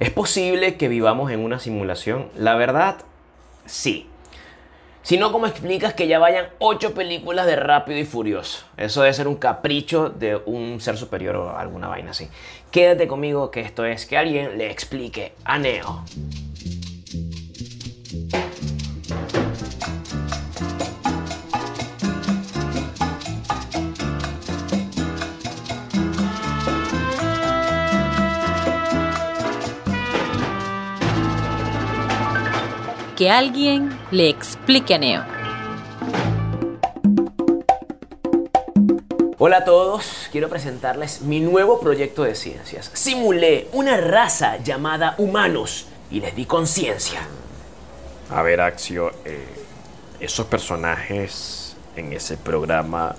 ¿Es posible que vivamos en una simulación? La verdad, sí. Si no, ¿cómo explicas que ya vayan ocho películas de Rápido y Furioso? Eso debe ser un capricho de un ser superior o alguna vaina así. Quédate conmigo que esto es que alguien le explique a Neo. Que alguien le explique a Neo. Hola a todos, quiero presentarles mi nuevo proyecto de ciencias. Simulé una raza llamada humanos y les di conciencia. A ver, Axio, eh, ¿esos personajes en ese programa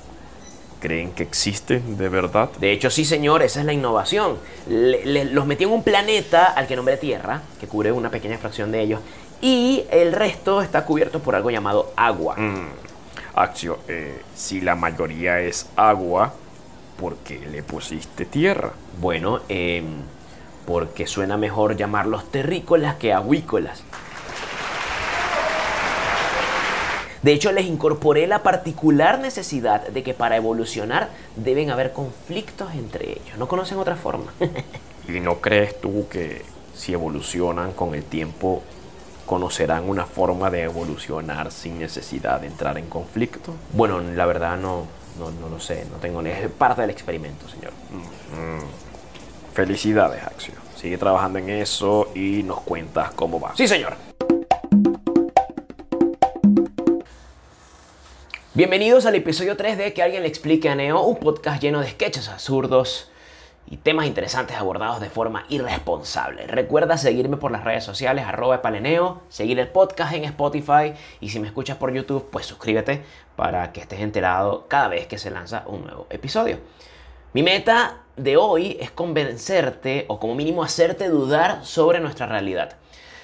creen que existen de verdad? De hecho, sí, señor, esa es la innovación. Le- le- los metí en un planeta al que nombré Tierra, que cubre una pequeña fracción de ellos, y el resto está cubierto por algo llamado agua. Mm, Axio, eh, si la mayoría es agua, ¿por qué le pusiste tierra? Bueno, em, porque suena mejor llamarlos terrícolas que aguícolas. De hecho, les incorporé la particular necesidad de que para evolucionar deben haber conflictos entre ellos. No conocen otra forma. ¿Y no crees tú que si evolucionan con el tiempo, conocerán una forma de evolucionar sin necesidad de entrar en conflicto? bueno, la verdad no, no, no lo sé. No tengo ni es parte del experimento, señor. Felicidades, Axio. Sigue trabajando en eso y nos cuentas cómo va. Sí, señor. Bienvenidos al episodio 3 de Que alguien le explique a Neo, un podcast lleno de sketches absurdos y temas interesantes abordados de forma irresponsable. Recuerda seguirme por las redes sociales, arroba epaleneo, seguir el podcast en Spotify y si me escuchas por YouTube, pues suscríbete para que estés enterado cada vez que se lanza un nuevo episodio. Mi meta de hoy es convencerte o como mínimo hacerte dudar sobre nuestra realidad.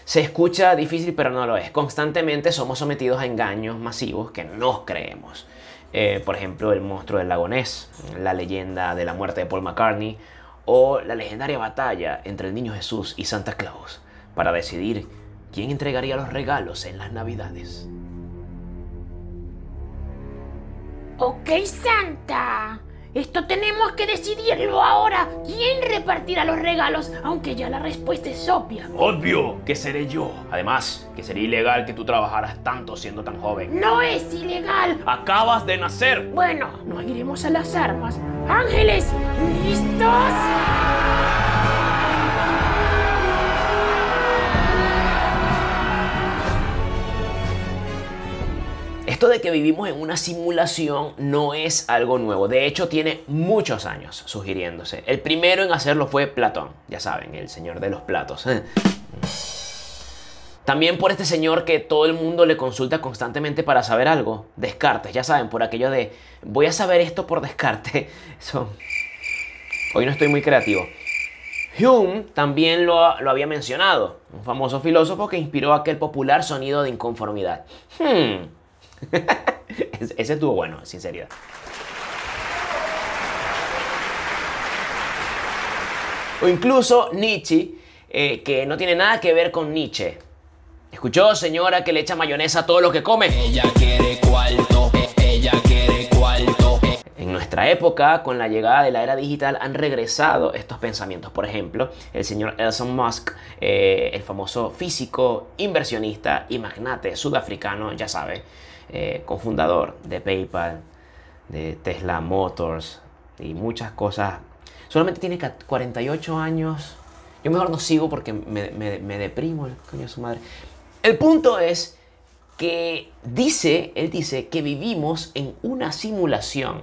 Se escucha difícil pero no lo es. Constantemente somos sometidos a engaños masivos que nos creemos. Eh, por ejemplo, el monstruo del lago Ness, la leyenda de la muerte de Paul McCartney o la legendaria batalla entre el niño Jesús y Santa Claus para decidir quién entregaría los regalos en las navidades. Ok, Santa. Esto tenemos que decidirlo ahora. ¿Quién repartirá los regalos? Aunque ya la respuesta es obvia. Obvio que seré yo. Además, que sería ilegal que tú trabajaras tanto siendo tan joven. No es ilegal. Acabas de nacer. Bueno, nos iremos a las armas. Ángeles, ¿listos? Esto de que vivimos en una simulación no es algo nuevo. De hecho, tiene muchos años sugiriéndose. El primero en hacerlo fue Platón. Ya saben, el señor de los platos. También por este señor que todo el mundo le consulta constantemente para saber algo. Descartes, ya saben, por aquello de voy a saber esto por descarte. Hoy no estoy muy creativo. Hume también lo, lo había mencionado, un famoso filósofo que inspiró aquel popular sonido de inconformidad. Hmm. Ese estuvo bueno, sinceridad. O incluso Nietzsche, eh, que no tiene nada que ver con Nietzsche. ¿Escuchó, señora, que le echa mayonesa a todo lo que come? Ella quiere cuarto, ella quiere cuarto. En nuestra época, con la llegada de la era digital, han regresado estos pensamientos. Por ejemplo, el señor Elon Musk, eh, el famoso físico, inversionista y magnate sudafricano, ya sabe, eh, cofundador de PayPal, de Tesla Motors y muchas cosas. Solamente tiene ca- 48 años. Yo mejor no sigo porque me, me- me deprimo, coño de su madre. El punto es que dice, él dice que vivimos en una simulación.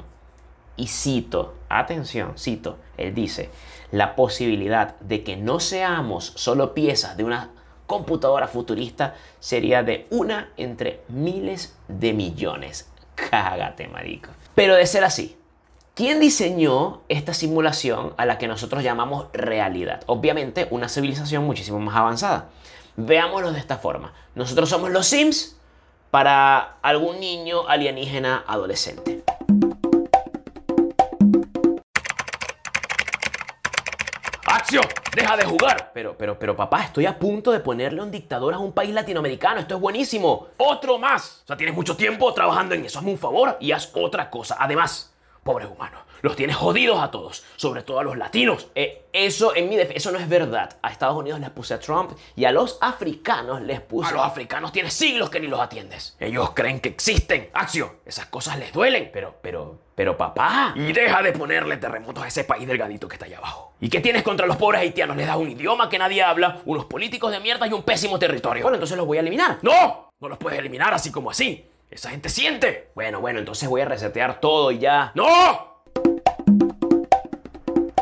Y cito, atención, cito, él dice, la posibilidad de que no seamos solo piezas de una computadora futurista sería de una entre miles de millones. Cágate, marico. Pero de ser así, ¿quién diseñó esta simulación a la que nosotros llamamos realidad? Obviamente una civilización muchísimo más avanzada. Veámoslo de esta forma. Nosotros somos los Sims para algún niño alienígena adolescente. Deja de jugar. Pero, pero, pero papá, estoy a punto de ponerle un dictador a un país latinoamericano. Esto es buenísimo. Otro más. O sea, tienes mucho tiempo trabajando en eso. Hazme un favor y haz otra cosa. Además, pobres humanos, los tienes jodidos a todos, sobre todo a los latinos. Eh, eso, en mi eso no es verdad. A Estados Unidos les puse a Trump y a los africanos les puse. A los africanos tienes siglos que ni los atiendes. Ellos creen que existen. Accio, esas cosas les duelen. Pero, pero, pero papá. Y deja de ponerle terremotos a ese país delgadito que está allá abajo. ¿Y qué tienes contra los pobres haitianos? Les das un idioma que nadie habla, unos políticos de mierda y un pésimo territorio. Bueno, entonces los voy a eliminar. ¡No! No los puedes eliminar así como así. Esa gente siente. Bueno, bueno, entonces voy a resetear todo y ya. ¡No!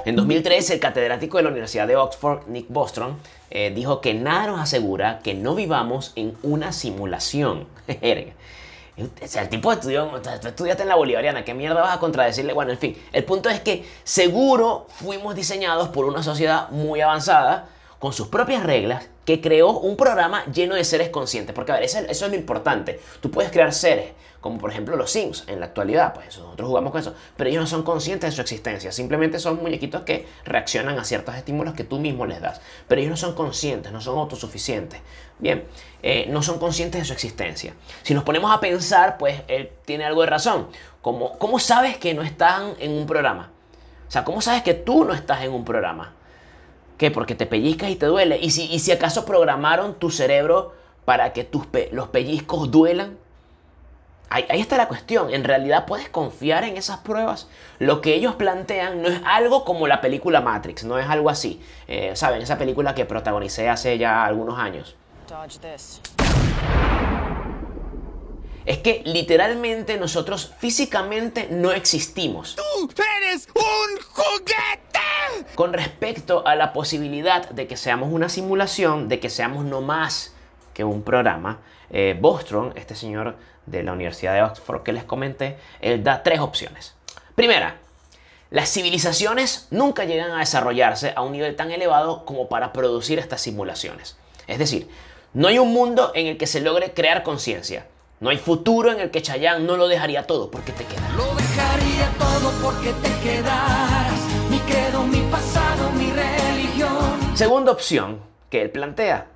En 2013, el catedrático de la Universidad de Oxford, Nick Bostrom, eh, dijo que nada nos asegura que no vivamos en una simulación. O sea, el tipo estudió, o sea, tú estudiaste en la Bolivariana, ¿qué mierda vas a contradecirle? Bueno, en fin, el punto es que seguro fuimos diseñados por una sociedad muy avanzada, con sus propias reglas, que creó un programa lleno de seres conscientes. Porque, a ver, eso, es lo importante. Tú puedes crear seres, como por ejemplo los Sims en la actualidad, pues nosotros jugamos con eso, pero ellos no son conscientes de su existencia, simplemente son muñequitos que reaccionan a ciertos estímulos que tú mismo les das, pero ellos no son conscientes, no son autosuficientes. Bien, eh, no son conscientes de su existencia. Si nos ponemos a pensar, pues él tiene algo de razón. ¿Cómo, ¿Cómo sabes que no están en un programa? O sea, ¿cómo sabes que tú no estás en un programa? ¿Qué? Porque te pellizcas y te duele. ¿Y si, y si acaso programaron tu cerebro para que tus los pellizcos duelan? Ahí, ahí está la cuestión. En realidad puedes confiar en esas pruebas. Lo que ellos plantean no es algo como la película Matrix, no es algo así. Eh, ¿Saben? Esa película que protagonicé hace ya algunos años. Dodge this. Es que literalmente nosotros físicamente no existimos. ¡Eres un juguete! Con respecto a la posibilidad de que seamos una simulación, de que seamos no más que un programa, eh, Bostrom, este señor de la Universidad de Oxford que les comenté, él da tres opciones. Primera, las civilizaciones nunca llegan a desarrollarse a un nivel tan elevado como para producir estas simulaciones. Es decir, no hay un mundo en el que se logre crear conciencia. No hay futuro en el que Chayanne no lo dejaría todo porque te queda. Lo dejaría todo porque te quedaras. Mi credo, mi pasado, mi religión. Segunda opción que él plantea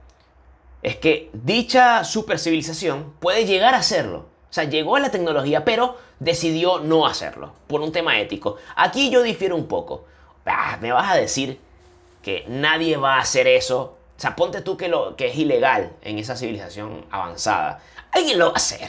es que dicha supercivilización puede llegar a hacerlo. O sea, llegó a la tecnología, pero decidió no hacerlo por un tema ético. Aquí yo difiero un poco. Ah, me vas a decir que nadie va a hacer eso. O sea, ponte tú que, lo, que es ilegal en esa civilización avanzada. Alguien lo va a hacer.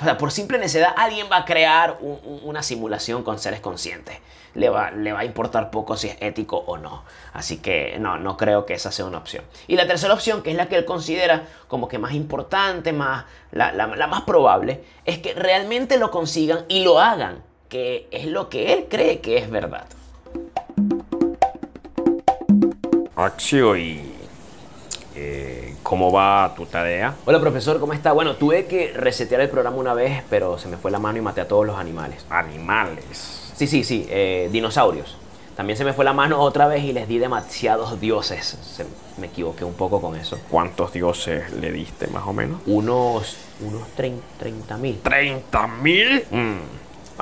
O sea, por simple necesidad, alguien va a crear un- un- una simulación con seres conscientes. Le va, le va a importar poco si es ético o no. Así que no, no creo que esa sea una opción. Y la tercera opción, que es la que él considera como que más importante, más, la, la- la más probable, es que realmente lo consigan y lo hagan, que es lo que él cree que es verdad. ¿y eh, cómo va tu tarea? Hola profesor, ¿cómo está? Bueno, tuve que resetear el programa una vez, pero se me fue la mano y maté a todos los animales. Animales. Sí, sí, sí, eh, dinosaurios. También se me fue la mano otra vez y les di demasiados dioses. Se- me equivoqué un poco con eso. ¿Cuántos dioses le diste más o menos? Unos, unos 30 mil. ¿30 mil? Mm,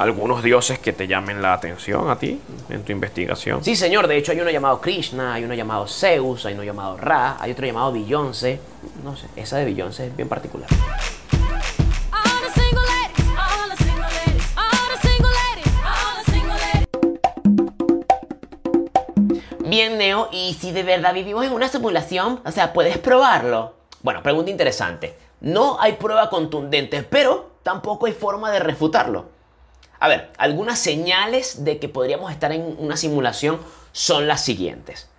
¿Algunos dioses que te llamen la atención a ti en tu investigación? Sí, señor, de hecho hay uno llamado Krishna, hay uno llamado Zeus, hay uno llamado Ra, hay otro llamado Beyoncé. No sé, esa de Beyoncé es bien particular. Bien, Neo, ¿y si de verdad vivimos en una simulación? O sea, ¿puedes probarlo? Bueno, pregunta interesante. No hay prueba contundente, pero tampoco hay forma de refutarlo. A ver, algunas señales de que podríamos estar en una simulación son las siguientes.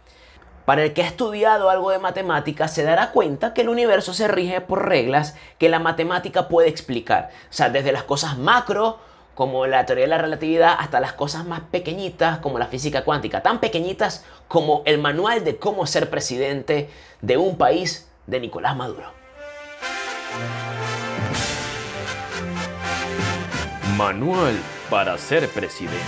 Para el que ha estudiado algo de matemáticas se dará cuenta que el universo se rige por reglas que la matemática puede explicar. O sea, desde las cosas macro, como la teoría de la relatividad, hasta las cosas más pequeñitas, como la física cuántica. Tan pequeñitas como el manual de cómo ser presidente de un país de Nicolás Maduro. Manual para ser presidente.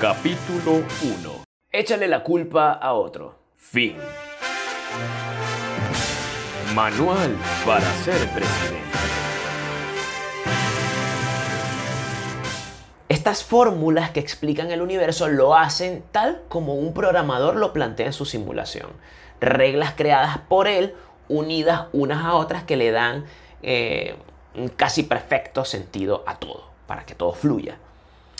Capítulo 1. Échale la culpa a otro. Fin. Manual para ser presidente. Es Estas fórmulas que explican el universo lo hacen tal como un programador lo plantea en su simulación. Reglas creadas por él, unidas unas a otras que le dan eh, un casi perfecto sentido a todo, para que todo fluya.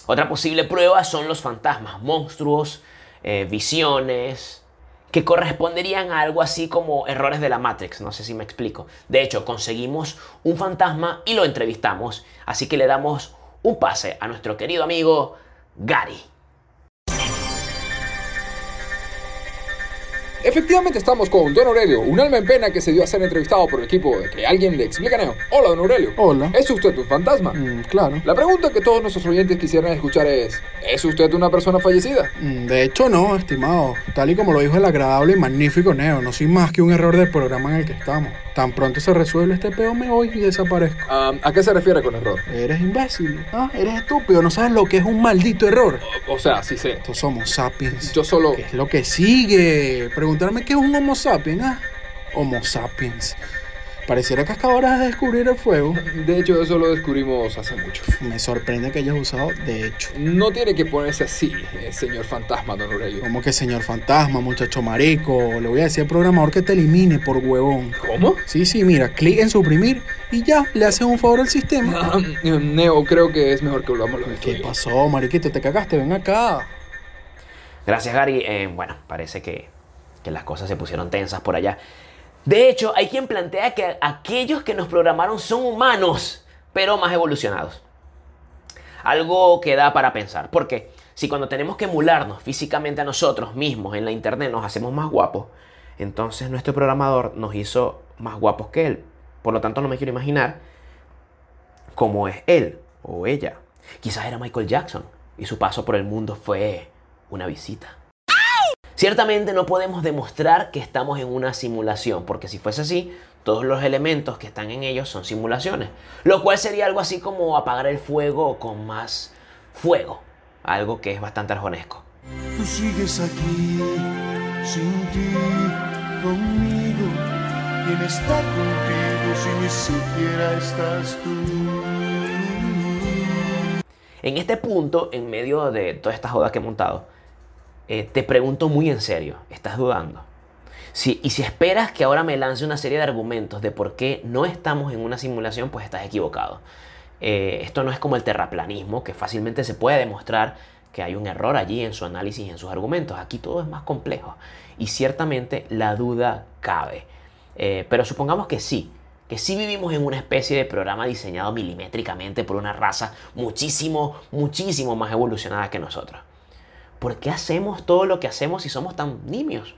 Otra posible prueba son los fantasmas, monstruos, eh, visiones, que corresponderían a algo así como errores de la Matrix, no sé si me explico. De hecho, conseguimos un fantasma y lo entrevistamos, así que le damos un pase a nuestro querido amigo Gary. Efectivamente estamos con Don Aurelio, un alma en pena que se dio a ser entrevistado por el equipo de que alguien le explica Neo. Hola, Don Aurelio. Hola. ¿Es usted un fantasma? Mm, claro. La pregunta que todos nuestros oyentes quisieran escuchar es, ¿es usted una persona fallecida? Mm, De hecho, no, estimado. Tal y como lo dijo el agradable y magnífico Neo, no soy más que un error del programa en el que estamos. Tan pronto se resuelve este peo, me voy y desaparezco. Ah, ¿A qué se refiere con error? Eres imbécil, ah, eres estúpido, no sabes lo que es un maldito error. O sea, sí sé. Estos somos sapiens. Yo solo... ¿Qué es lo que sigue? Preguntarme qué es un Homo sapiens, ah. Homo sapiens. Pareciera que acabas de descubrir el fuego. De hecho, eso lo descubrimos hace mucho. Me sorprende que hayas usado de hecho. No tiene que ponerse así, eh, señor fantasma, Don Aurelio. Como que señor fantasma, muchacho marico. Le voy a decir al programador que te elimine por huevón. ¿Cómo? Sí, sí, mira, clic en suprimir y ya, le haces un favor al sistema. Ah, Neo, creo que es mejor que volvamos los ¿Qué pasó, mariquito? Te cagaste, ven acá. Gracias, Gary. Eh, bueno, parece que, que las cosas se pusieron tensas por allá. De hecho, hay quien plantea que aquellos que nos programaron son humanos, pero más evolucionados. Algo que da para pensar, porque si cuando tenemos que emularnos físicamente a nosotros mismos en la internet nos hacemos más guapos, entonces nuestro programador nos hizo más guapos que él. Por lo tanto, no me quiero imaginar cómo es él o ella. Quizás era Michael Jackson y su paso por el mundo fue una visita. Ciertamente no podemos demostrar que estamos en una simulación, porque si fuese así, todos los elementos que están en ellos son simulaciones, lo cual sería algo así como apagar el fuego con más fuego, algo que es bastante arjonesco. Tú sigues aquí, sin ti, conmigo. ¿Quién está contigo si ni siquiera estás tú? En este punto, en medio de toda esta joda que he montado, eh, te pregunto muy en serio, ¿estás dudando? Si, y si esperas que ahora me lance una serie de argumentos de por qué no estamos en una simulación, pues estás equivocado. Eh, esto no es como el terraplanismo, que fácilmente se puede demostrar que hay un error allí en su análisis y en sus argumentos. Aquí todo es más complejo y ciertamente la duda cabe. Eh, pero supongamos que sí, que sí vivimos en una especie de programa diseñado milimétricamente por una raza muchísimo, muchísimo más evolucionada que nosotros. ¿Por qué hacemos todo lo que hacemos si somos tan nimios?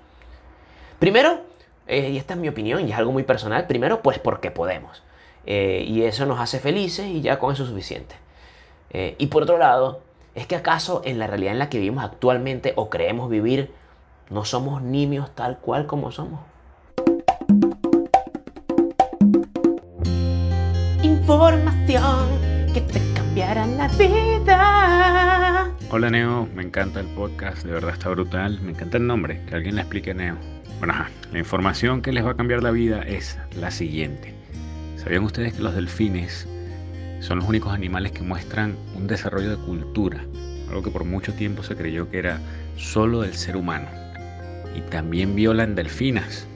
Primero, eh, y esta es mi opinión y es algo muy personal, primero pues porque podemos. Eh, y eso nos hace felices y ya con eso es suficiente. Eh, y por otro lado, ¿es que acaso en la realidad en la que vivimos actualmente o creemos vivir, no somos nimios tal cual como somos? Información que te cambiará la vida. Hola Neo, me encanta el podcast, de verdad está brutal. Me encanta el nombre, que alguien le explique Neo. Bueno, la información que les va a cambiar la vida es la siguiente. ¿Sabían ustedes que los delfines son los únicos animales que muestran un desarrollo de cultura? Algo que por mucho tiempo se creyó que era solo del ser humano. Y también violan delfinas.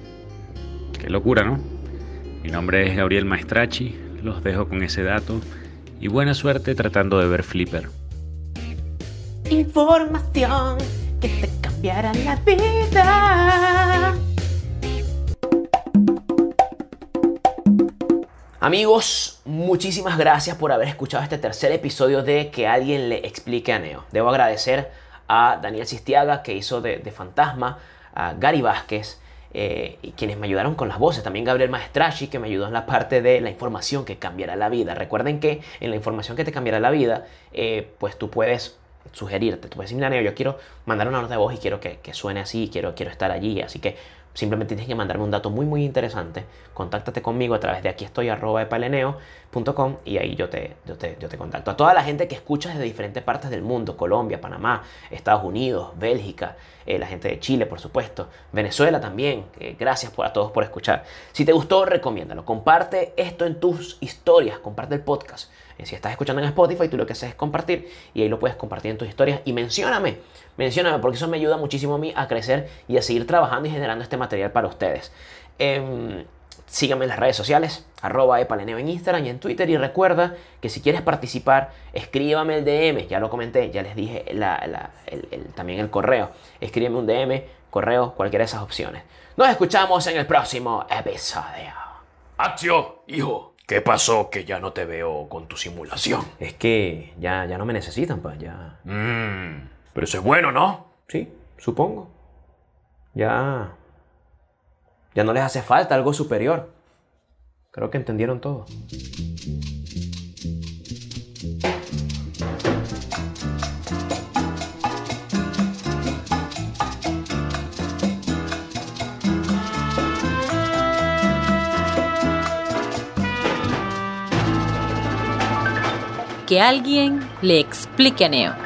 Qué locura, ¿no? Mi nombre es Gabriel Maestrachi, los dejo con ese dato y buena suerte tratando de ver Flipper. Información que te cambiará la vida. Amigos, muchísimas gracias por haber escuchado este tercer episodio de Que alguien le explique a Neo. Debo agradecer a Daniel Sistiaga que hizo de, Fantasma, a Gary Vázquez, eh, y quienes me ayudaron con las voces. También Gabriel Maestrachi que me ayudó en la parte de la información que cambiará la vida. Recuerden que en la información que te cambiará la vida, eh, pues tú puedes sugerirte. Tú puedes decir, mira, yo quiero mandar una nota de voz y quiero que, que suene así, quiero, quiero estar allí. Así que simplemente tienes que mandarme un dato muy, muy interesante. Contáctate conmigo a través de aquí estoy, arroba epaleneo.com y ahí yo te, yo, te, yo te contacto. A toda la gente que escucha desde diferentes partes del mundo, Colombia, Panamá, Estados Unidos, Bélgica, eh, la gente de Chile, por supuesto, Venezuela también. eh, gracias por, a todos por escuchar. Si te gustó, recomiéndalo. Comparte esto en tus historias, comparte el podcast. Eh, Si estás escuchando en Spotify, tú lo que haces es compartir y ahí lo puedes compartir en tus historias y mencióname, mencióname porque eso me ayuda muchísimo a mí a crecer y a seguir trabajando y generando este material para ustedes. Em, síganme en las redes sociales, arroba epaleneo en Instagram y en Twitter y recuerda que si quieres participar, escríbame el DM, ya lo comenté, ya les dije también el correo, escríbeme un DM, correo, cualquiera de esas opciones. Nos escuchamos en el próximo episodio. ¡Accio, hijo! ¿Qué pasó que ya no te veo con tu simulación? Es que ya, ya no me necesitan, pues ya... Mmm. Pero eso es bueno, ¿no? Sí, supongo. Ya... Ya no les hace falta algo superior. Creo que entendieron todo. Que alguien le explique a Neo.